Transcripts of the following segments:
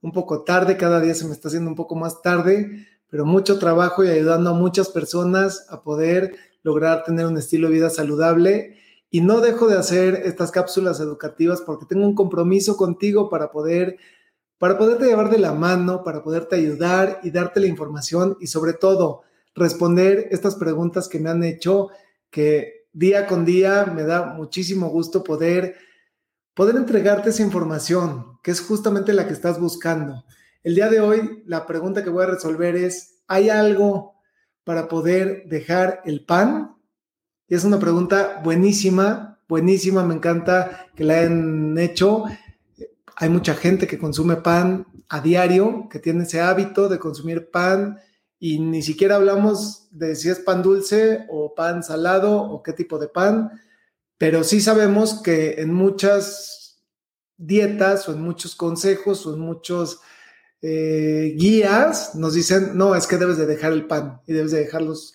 un poco tarde, cada día se me está haciendo un poco más tarde, pero mucho trabajo y ayudando a muchas personas a poder lograr tener un estilo de vida saludable. Y no dejo de hacer estas cápsulas educativas porque tengo un compromiso contigo para poder para poderte llevar de la mano, para poderte ayudar y darte la información y sobre todo responder estas preguntas que me han hecho que día con día me da muchísimo gusto poder poder entregarte esa información, que es justamente la que estás buscando. El día de hoy, la pregunta que voy a resolver es, ¿hay algo para poder dejar el pan? Y es una pregunta buenísima, buenísima, me encanta que la hayan hecho. Hay mucha gente que consume pan a diario, que tiene ese hábito de consumir pan y ni siquiera hablamos de si es pan dulce o pan salado o qué tipo de pan pero sí sabemos que en muchas dietas o en muchos consejos o en muchos eh, guías nos dicen, no, es que debes de dejar el pan y debes de dejar los,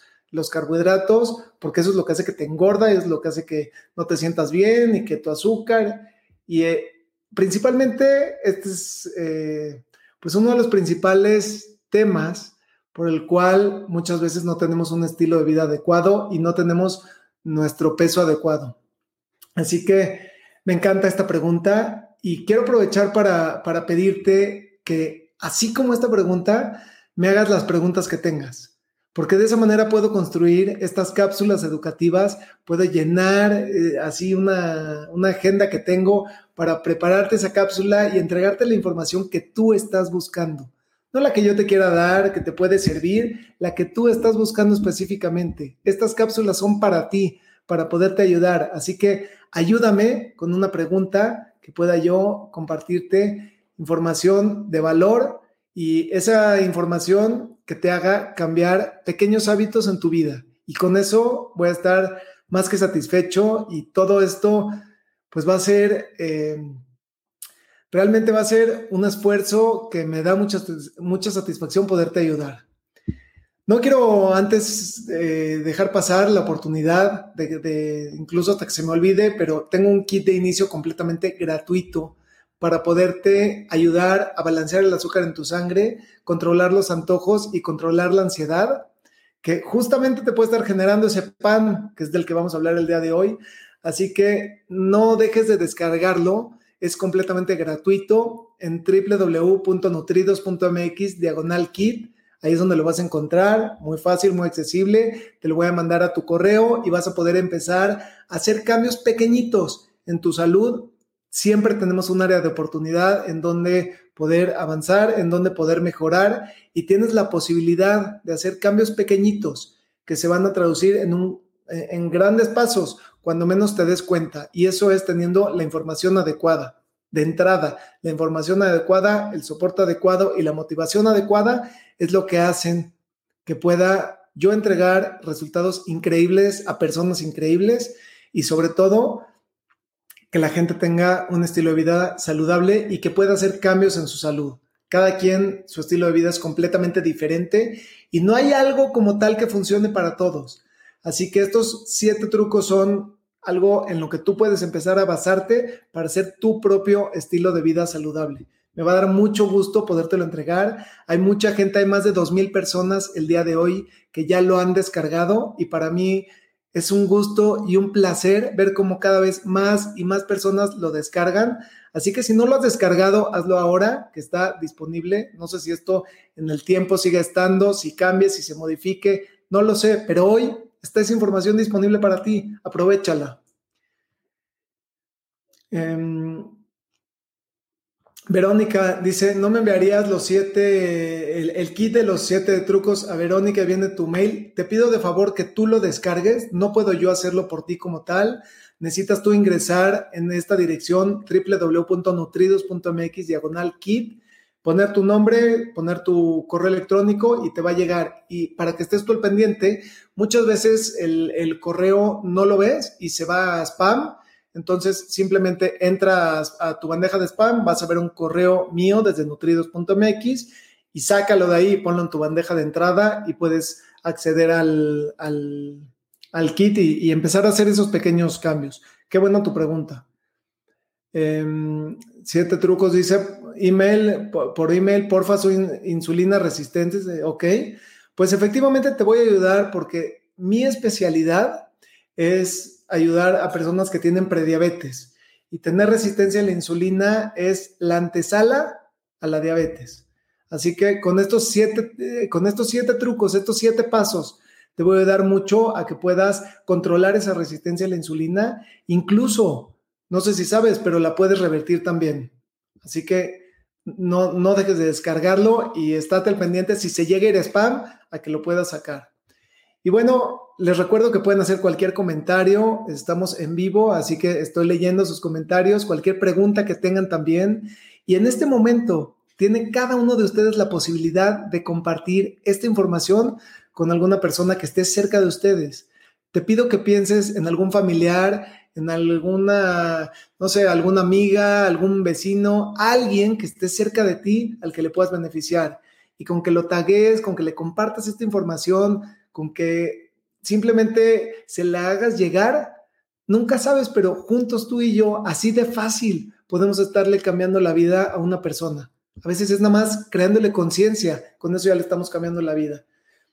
carbohidratos porque eso es lo que hace que te engorda es lo que hace que no te sientas bien y que tu azúcar. Y eh, principalmente este es eh, pues uno de los principales temas por el cual muchas veces no tenemos un estilo de vida adecuado y no tenemos nuestro peso adecuado. Así que me encanta esta pregunta y quiero aprovechar para, pedirte que, así como esta pregunta, me hagas las preguntas que tengas, porque de esa manera puedo construir estas cápsulas educativas, puedo llenar eh, así una, una agenda que tengo para prepararte esa cápsula y entregarte la información que tú estás buscando. No la que yo te quiera dar, que te puede servir, la que tú estás buscando específicamente. Estas cápsulas son para ti, para poderte ayudar. Así que ayúdame con una pregunta que pueda yo compartirte información de valor y esa información que te haga cambiar pequeños hábitos en tu vida. Y con eso voy a estar más que satisfecho y todo esto pues va a ser, eh, realmente va a ser un esfuerzo que me da mucha, mucha satisfacción poderte ayudar. No quiero antes eh, dejar pasar la oportunidad de, incluso hasta que se me olvide, pero tengo un kit de inicio completamente gratuito para poderte ayudar a balancear el azúcar en tu sangre, controlar los antojos y controlar la ansiedad, que justamente te puede estar generando ese pan, que es del que vamos a hablar el día de hoy. Así que no dejes de descargarlo, es completamente gratuito en www.nutridos.mx diagonal kit Ahí es donde lo vas a encontrar, muy fácil, muy accesible. Te lo voy a mandar a tu correo y vas a poder empezar a hacer cambios pequeñitos en tu salud. Siempre tenemos un área de oportunidad en donde poder avanzar, en donde poder mejorar y tienes la posibilidad de hacer cambios pequeñitos que se van a traducir en, un, en grandes pasos cuando menos te des cuenta. Y eso es teniendo la información adecuada de entrada, la información adecuada, el soporte adecuado y la motivación adecuada es lo que hacen que pueda yo entregar resultados increíbles a personas increíbles y sobre todo que la gente tenga un estilo de vida saludable y que pueda hacer cambios en su salud. Cada quien, su estilo de vida es completamente diferente y no hay algo como tal que funcione para todos. Así que estos siete trucos son algo en lo que tú puedes empezar a basarte para hacer tu propio estilo de vida saludable. Me va a dar mucho gusto podértelo entregar. Hay mucha gente, hay más de 2.000 personas el día de hoy que ya lo han descargado y para mí es un gusto y un placer ver cómo cada vez más y más personas lo descargan. Así que si no lo has descargado, hazlo ahora, que está disponible. No sé si esto en el tiempo sigue estando, si cambie, si se modifique, no lo sé, pero hoy está esa información disponible para ti, aprovechala. Em, Verónica dice, ¿no me enviarías los siete, el, kit de los siete trucos a Verónica? Viene tu mail. Te pido de favor que tú lo descargues. No puedo yo hacerlo por ti como tal. Necesitas tú ingresar en esta dirección www.nutridos.mx diagonal kit. poner tu nombre, poner tu correo electrónico y te va a llegar. Y para que estés tú al pendiente, muchas veces el, correo no lo ves y se va a spam. Entonces simplemente entras a tu bandeja de spam, vas a ver un correo mío desde nutridos.mx y sácalo de ahí, ponlo en tu bandeja de entrada y puedes acceder al, kit y empezar a hacer esos pequeños cambios. Qué buena tu pregunta. Em, siete trucos, dice email, por, email, porfa, soy insulina resistente. Ok, pues efectivamente te voy a ayudar porque mi especialidad es ayudar a personas que tienen prediabetes y tener resistencia a la insulina es la antesala a la diabetes. Así que con estos siete, eh, con estos siete trucos, estos siete pasos, te voy a ayudar mucho a que puedas controlar esa resistencia a la insulina, incluso no sé si sabes, pero la puedes revertir también. Así que no, no dejes de descargarlo y estate al pendiente si se llega a spam a que lo puedas sacar. Y bueno, les recuerdo que pueden hacer cualquier comentario. Estamos en vivo, así que estoy leyendo sus comentarios, cualquier pregunta que tengan también. Y en este momento tiene cada uno de ustedes la posibilidad de compartir esta información con alguna persona que esté cerca de ustedes. Te pido que pienses en algún familiar, en alguna, no sé, alguna amiga, algún vecino, alguien que esté cerca de ti al que le puedas beneficiar. Y con que lo tagues, con que le compartas esta información, con que simplemente se la hagas llegar, nunca sabes, pero juntos tú y yo, así de fácil, podemos estarle cambiando la vida a una persona. A veces es nada más creándole conciencia, con eso ya le estamos cambiando la vida.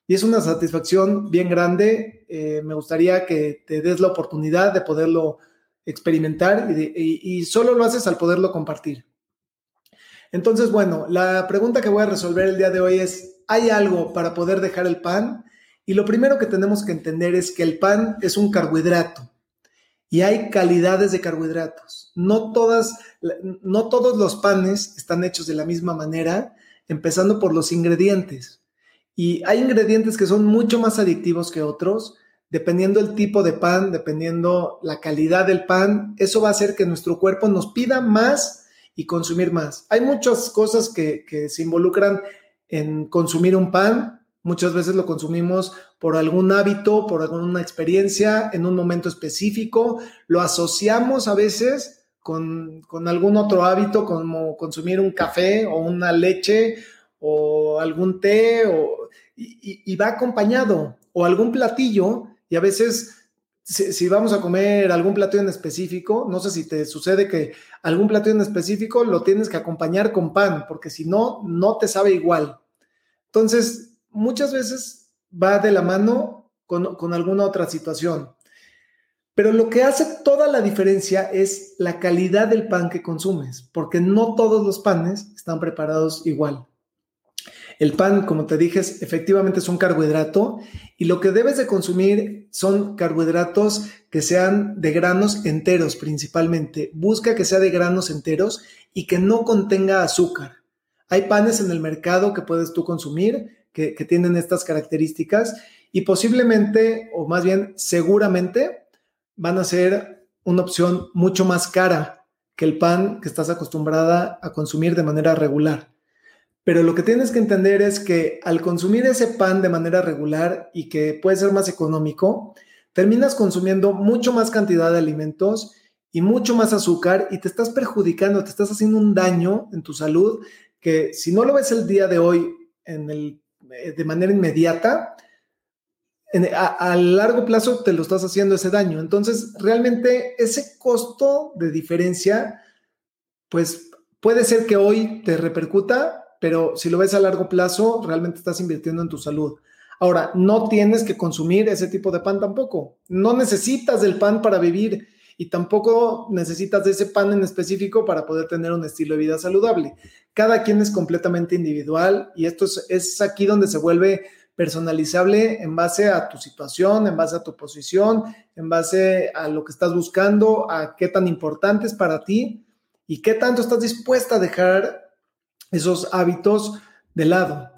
Y es una satisfacción bien grande. Eh, me gustaría que te des la oportunidad de poderlo experimentar y, solo lo haces al poderlo compartir. Entonces, bueno, la pregunta que voy a resolver el día de hoy es, ¿hay algo para poder dejar el pan? Y lo primero que tenemos que entender es que el pan es un carbohidrato y hay calidades de carbohidratos. No, todas, no todos los panes están hechos de la misma manera, empezando por los ingredientes. Y hay ingredientes que son mucho más adictivos que otros, dependiendo el tipo de pan, dependiendo la calidad del pan, eso va a hacer que nuestro cuerpo nos pida más y consumir más. Hay muchas cosas que, se involucran en consumir un pan. Muchas veces lo consumimos por algún hábito, por alguna experiencia, en un momento específico. Lo asociamos a veces con, con algún otro hábito, como consumir un café o una leche o algún té o, y, va acompañado o algún platillo y a veces si, vamos a comer algún platillo en específico, no sé si te sucede que algún platillo en específico lo tienes que acompañar con pan porque si no, no te sabe igual. Entonces, muchas veces va de la mano con, con alguna otra situación. Pero lo que hace toda la diferencia es la calidad del pan que consumes, porque no todos los panes están preparados igual. El pan, como te dije, efectivamente es un carbohidrato y lo que debes de consumir son carbohidratos que sean de granos enteros principalmente. Busca que sea de granos enteros y que no contenga azúcar. Hay panes en el mercado que puedes tú consumir que, tienen estas características y posiblemente, o más bien seguramente, van a ser una opción mucho más cara que el pan que estás acostumbrada a consumir de manera regular. Pero lo que tienes que entender es que al consumir ese pan de manera regular y que puede ser más económico, terminas consumiendo mucho más cantidad de alimentos y mucho más azúcar y te estás perjudicando, te estás haciendo un daño en tu salud que si no lo ves el día de hoy en el, de manera inmediata, a, a, largo plazo te lo estás haciendo ese daño. Entonces, realmente ese costo de diferencia, pues puede ser que hoy te repercuta, pero si lo ves a largo plazo, realmente estás invirtiendo en tu salud. Ahora, no tienes que consumir ese tipo de pan tampoco. No necesitas del pan para vivir y tampoco necesitas de ese pan en específico para poder tener un estilo de vida saludable. Cada quien es completamente individual y esto es, aquí donde se vuelve personalizable en base a tu situación, en base a tu posición, en base a lo que estás buscando, a qué tan importante es para ti y qué tanto estás dispuesta a dejar esos hábitos de lado.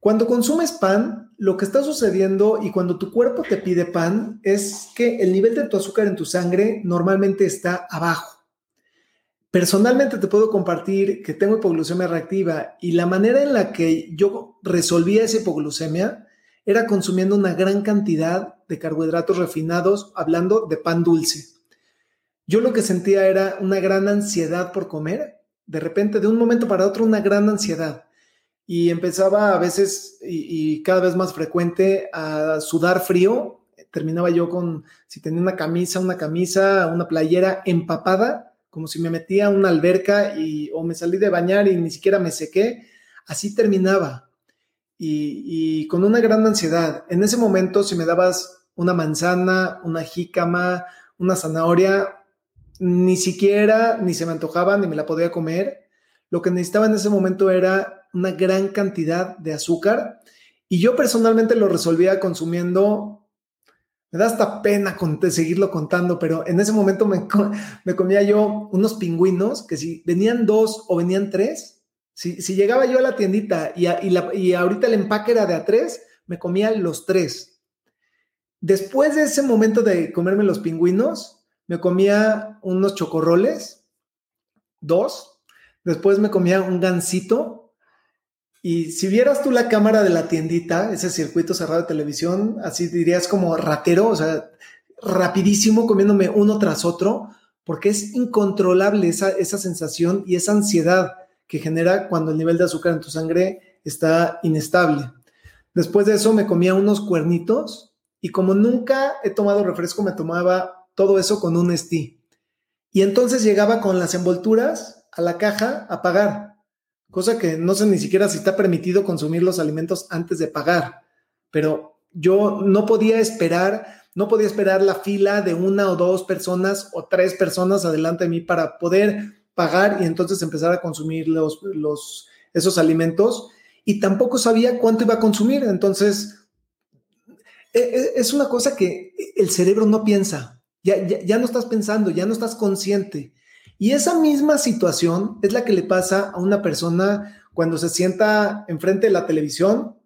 Cuando consumes pan, lo que está sucediendo y cuando tu cuerpo te pide pan es que el nivel de tu azúcar en tu sangre normalmente está abajo. personalmente te puedo compartir que tengo hipoglucemia reactiva y la manera en la que yo resolvía esa hipoglucemia era consumiendo una gran cantidad de carbohidratos refinados, hablando de pan dulce. Yo lo que sentía era una gran ansiedad por comer, de repente, de un momento para otro, una gran ansiedad. Y empezaba a veces, y, cada vez más frecuente, a sudar frío. Terminaba yo con, si tenía una camisa, una camisa, una playera empapada, como si me metía a una alberca y, o me salí de bañar y ni siquiera me sequé. Así terminaba y, con una gran ansiedad. En ese momento, si me dabas una manzana, una jícama, una zanahoria, ni siquiera ni se me antojaba ni me la podía comer. Lo que necesitaba en ese momento era una gran cantidad de azúcar y yo personalmente lo resolvía consumiendo. Me da hasta pena seguirlo contando, pero en ese momento me, me comía yo unos pingüinos que si venían dos o venían tres, si, llegaba yo a la tiendita y, y, ahorita el empaque era de a tres, me comía los tres. Después de ese momento de comerme los pingüinos, me comía unos chocorroles, dos. Después me comía un gansito. Y si vieras tú la cámara de la tiendita, ese circuito cerrado de televisión, así dirías como ratero, o sea, rapidísimo comiéndome uno tras otro, porque es incontrolable esa, esa sensación y esa ansiedad que genera cuando el nivel de azúcar en tu sangre está inestable. Después de eso me comía unos cuernitos y como nunca he tomado refresco, me tomaba todo eso con un Stee. Y entonces llegaba con las envolturas a la caja a pagar, cosa que no sé ni siquiera si está permitido consumir los alimentos antes de pagar, pero yo no podía esperar, no podía esperar la fila de una o dos personas o tres personas adelante de mí para poder pagar y entonces empezar a consumir los, los, esos alimentos y tampoco sabía cuánto iba a consumir. Entonces, e, e, es una cosa que el cerebro no piensa, ya, ya, no estás pensando, ya no estás consciente. Y esa misma situación es la que le pasa a una persona cuando se sienta enfrente de la televisión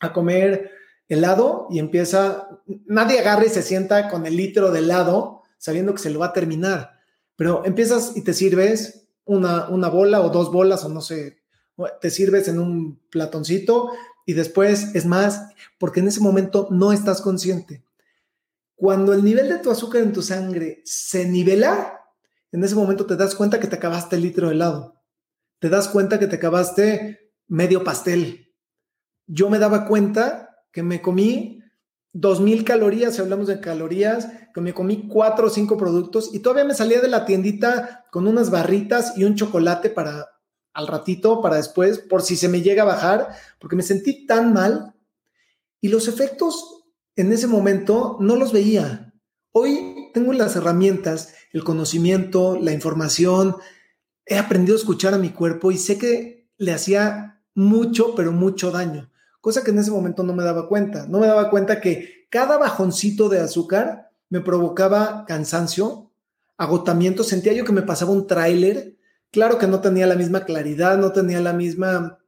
a comer helado y empieza, nadie agarra y se sienta con el litro de helado sabiendo que se lo va a terminar. Pero empiezas y te sirves una, una bola o dos bolas o no sé, te sirves en un platoncito y después es más, porque en ese momento no estás consciente. Cuando el nivel de tu azúcar en tu sangre se nivela, en ese momento te das cuenta que te acabaste el litro de helado. Te das cuenta que te acabaste medio pastel. Yo me daba cuenta que me comí 2000 calorías, si hablamos de calorías, que me comí cuatro o cinco productos y todavía me salía de la tiendita con unas barritas y un chocolate para al ratito, para después, por si se me llega a bajar, porque me sentí tan mal y los efectos en ese momento no los veía. Hoy tengo las herramientas, el conocimiento, la información, he aprendido a escuchar a mi cuerpo y sé que le hacía mucho, pero mucho daño cosa que en ese momento no me daba cuenta. No me daba cuenta que cada bajoncito de azúcar me provocaba cansancio, agotamiento, sentía yo que me pasaba un tráiler. Claro que no tenía la misma claridad, no tenía la misma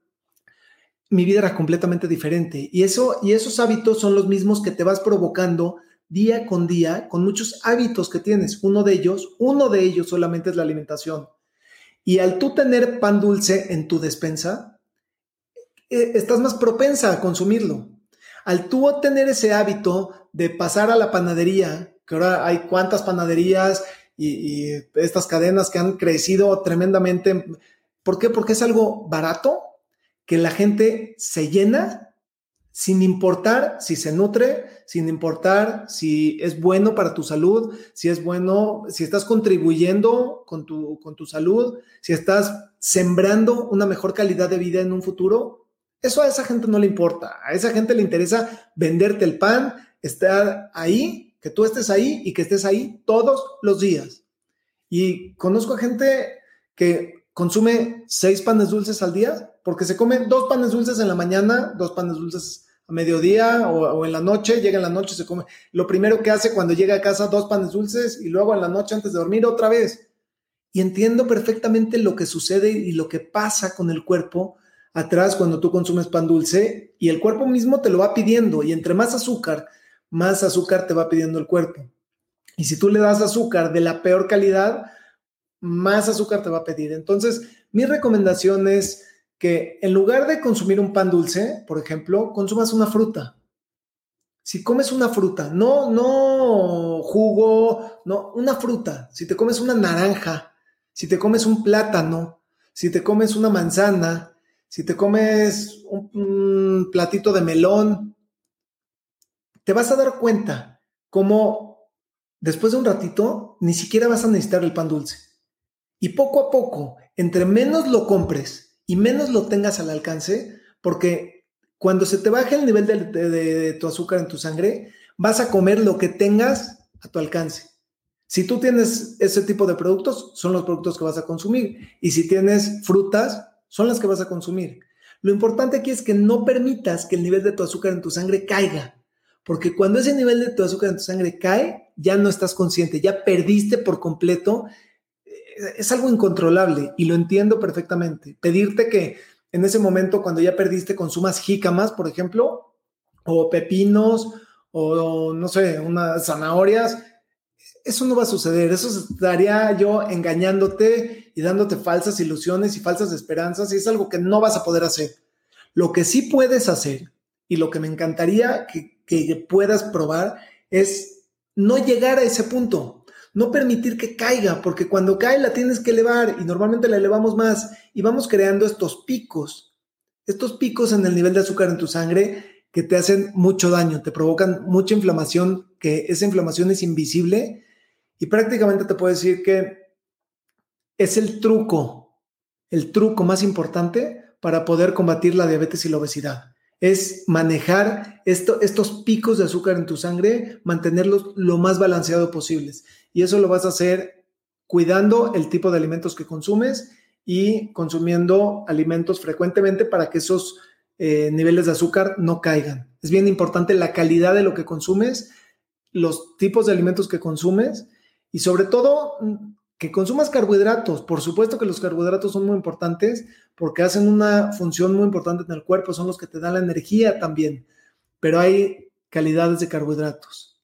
mi vida era completamente diferente y eso y esos hábitos son los mismos que te vas provocando día con día con muchos hábitos que tienes. Uno de ellos, uno de ellos solamente es la alimentación. Y al tú tener pan dulce en tu despensa, eh, estás más propensa a consumirlo. Al tú tener ese hábito de pasar a la panadería, que ahora hay cuantas panaderías y, estas cadenas que han crecido tremendamente. ¿Por qué? Porque es algo barato, que la gente se llena sin importar si se nutre, sin importar si es bueno para tu salud, si es bueno, si estás contribuyendo con tu, con tu salud, si estás sembrando una mejor calidad de vida en un futuro, eso a esa gente no le importa. A esa gente le interesa venderte el pan, estar ahí, que tú estés ahí y que estés ahí todos los días. Y conozco a gente que consume seis panes dulces al día porque se come dos panes dulces en la mañana, dos panes dulces a mediodía o, en la noche, llega en la noche, se come. Lo primero que hace cuando llega a casa, dos panes dulces y luego en la noche antes de dormir otra vez. Y entiendo perfectamente lo que sucede y lo que pasa con el cuerpo atrás cuando tú consumes pan dulce y el cuerpo mismo te lo va pidiendo y entre más azúcar, más azúcar te va pidiendo el cuerpo. Y si tú le das azúcar de la peor calidad, más azúcar te va a pedir. Entonces, mi recomendación es que en lugar de consumir un pan dulce, por ejemplo, consumas una fruta. Si comes una fruta, no, no jugo, no, una fruta. Si te comes una naranja, si te comes un plátano, si te comes una manzana, si te comes un, un platito de melón, te vas a dar cuenta cómo después de un ratito ni siquiera vas a necesitar el pan dulce. Y poco a poco, entre menos lo compres y menos lo tengas al alcance, porque cuando se te baje el nivel de, tu azúcar en tu sangre, vas a comer lo que tengas a tu alcance. Si tú tienes ese tipo de productos, son los productos que vas a consumir. Y si tienes frutas, son las que vas a consumir. Lo importante aquí es que no permitas que el nivel de tu azúcar en tu sangre caiga. Porque cuando ese nivel de tu azúcar en tu sangre cae, ya no estás consciente, ya perdiste por completo es algo incontrolable y lo entiendo perfectamente. Pedirte que en ese momento, cuando ya perdiste, consumas jícamas, por ejemplo, o pepinos, o no sé, unas zanahorias, eso no va a suceder. Eso estaría yo engañándote y dándote falsas ilusiones y falsas esperanzas, y es algo que no vas a poder hacer. Lo que sí puedes hacer, y lo que me encantaría que, que puedas probar, es no llegar a ese punto no permitir que caiga, porque cuando cae la tienes que elevar y normalmente la elevamos más y vamos creando estos picos, estos picos en el nivel de azúcar en tu sangre que te hacen mucho daño, te provocan mucha inflamación, que esa inflamación es invisible y prácticamente te puedo decir que es el truco, el truco más importante para poder combatir la diabetes y la obesidad es manejar estos picos de azúcar en tu sangre, mantenerlos lo más balanceado posibles. Y eso lo vas a hacer cuidando el tipo de alimentos que consumes y consumiendo alimentos frecuentemente para que esos eh, niveles de azúcar no caigan. Es bien importante la calidad de lo que consumes, los tipos de alimentos que consumes y sobre todo que consumas carbohidratos. Por supuesto que los carbohidratos son muy importantes porque hacen una función muy importante en el cuerpo, son los que te dan la energía también, pero hay calidades de carbohidratos.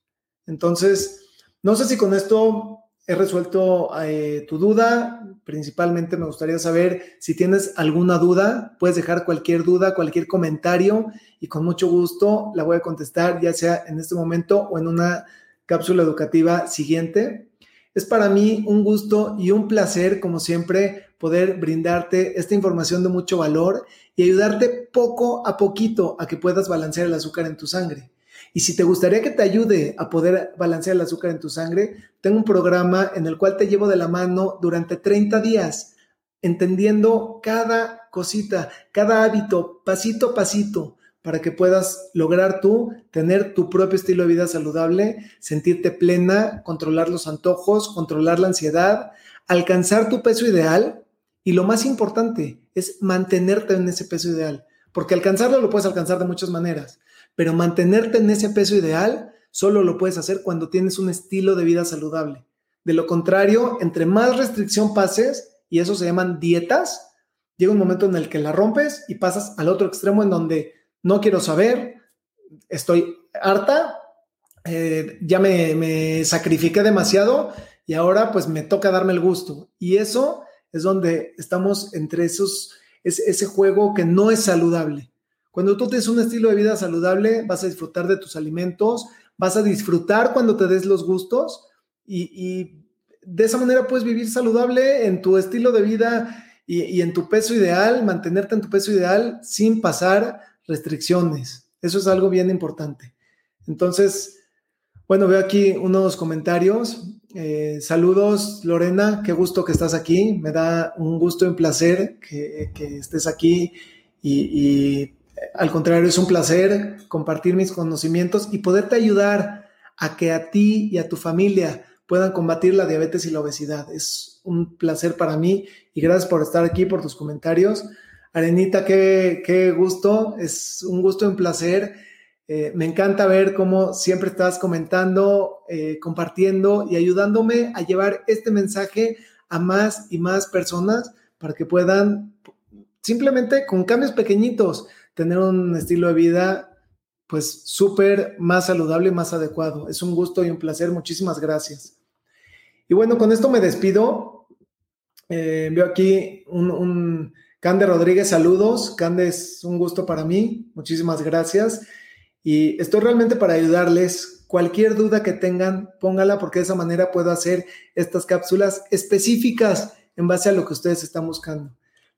Entonces, no sé si con esto he resuelto eh, tu duda. Principalmente me gustaría saber si tienes alguna duda, puedes dejar cualquier duda, cualquier comentario y con mucho gusto la voy a contestar, ya sea en este momento o en una cápsula educativa siguiente. Es para mí un gusto y un placer, como siempre, poder brindarte esta información de mucho valor y ayudarte poco a poquito a que puedas balancear el azúcar en tu sangre. Y si te gustaría que te ayude a poder balancear el azúcar en tu sangre, tengo un programa en el cual te llevo de la mano durante 30 días, entendiendo cada cosita, cada hábito, pasito a pasito, para que puedas lograr tú tener tu propio estilo de vida saludable, sentirte plena, controlar los antojos, controlar la ansiedad, alcanzar tu peso ideal y lo más importante es mantenerte en ese peso ideal, porque alcanzarlo lo puedes alcanzar de muchas maneras, pero mantenerte en ese peso ideal solo lo puedes hacer cuando tienes un estilo de vida saludable. De lo contrario, entre más restricción pases, y eso se llaman dietas, llega un momento en el que la rompes y pasas al otro extremo en donde no quiero saber, estoy harta, eh, ya me, me, sacrifiqué demasiado y ahora pues me toca darme el gusto. Y eso es donde estamos entre esos, ese juego que no es saludable. Cuando tú tienes un estilo de vida saludable, vas a disfrutar de tus alimentos, vas a disfrutar cuando te des los gustos y, y de esa manera puedes vivir saludable en tu estilo de vida y, y en tu peso ideal, mantenerte en tu peso ideal sin pasar restricciones. Eso es algo bien importante. Entonces, bueno, veo aquí unos comentarios. Eh, saludos, Lorena, qué gusto que estás aquí. Me da un gusto y un placer que, estés aquí y, al contrario, es un placer compartir mis conocimientos y poderte ayudar a que a ti y a tu familia puedan combatir la diabetes y la obesidad. Es un placer para mí y gracias por estar aquí, por tus comentarios. Arenita, qué, gusto, es un gusto y un placer. Eh, me encanta ver cómo siempre estás comentando, eh, compartiendo y ayudándome a llevar este mensaje a más y más personas para que puedan simplemente con cambios pequeñitos tener un estilo de vida pues súper más saludable más adecuado. Es un gusto y un placer. Muchísimas gracias. Y bueno, con esto me despido. Eh, veo aquí un, un Cande Rodríguez, saludos. Cande, es un gusto para mí. Muchísimas gracias. Y estoy realmente para ayudarles. Cualquier duda que tengan, póngala porque de esa manera puedo hacer estas cápsulas específicas en base a lo que ustedes están buscando.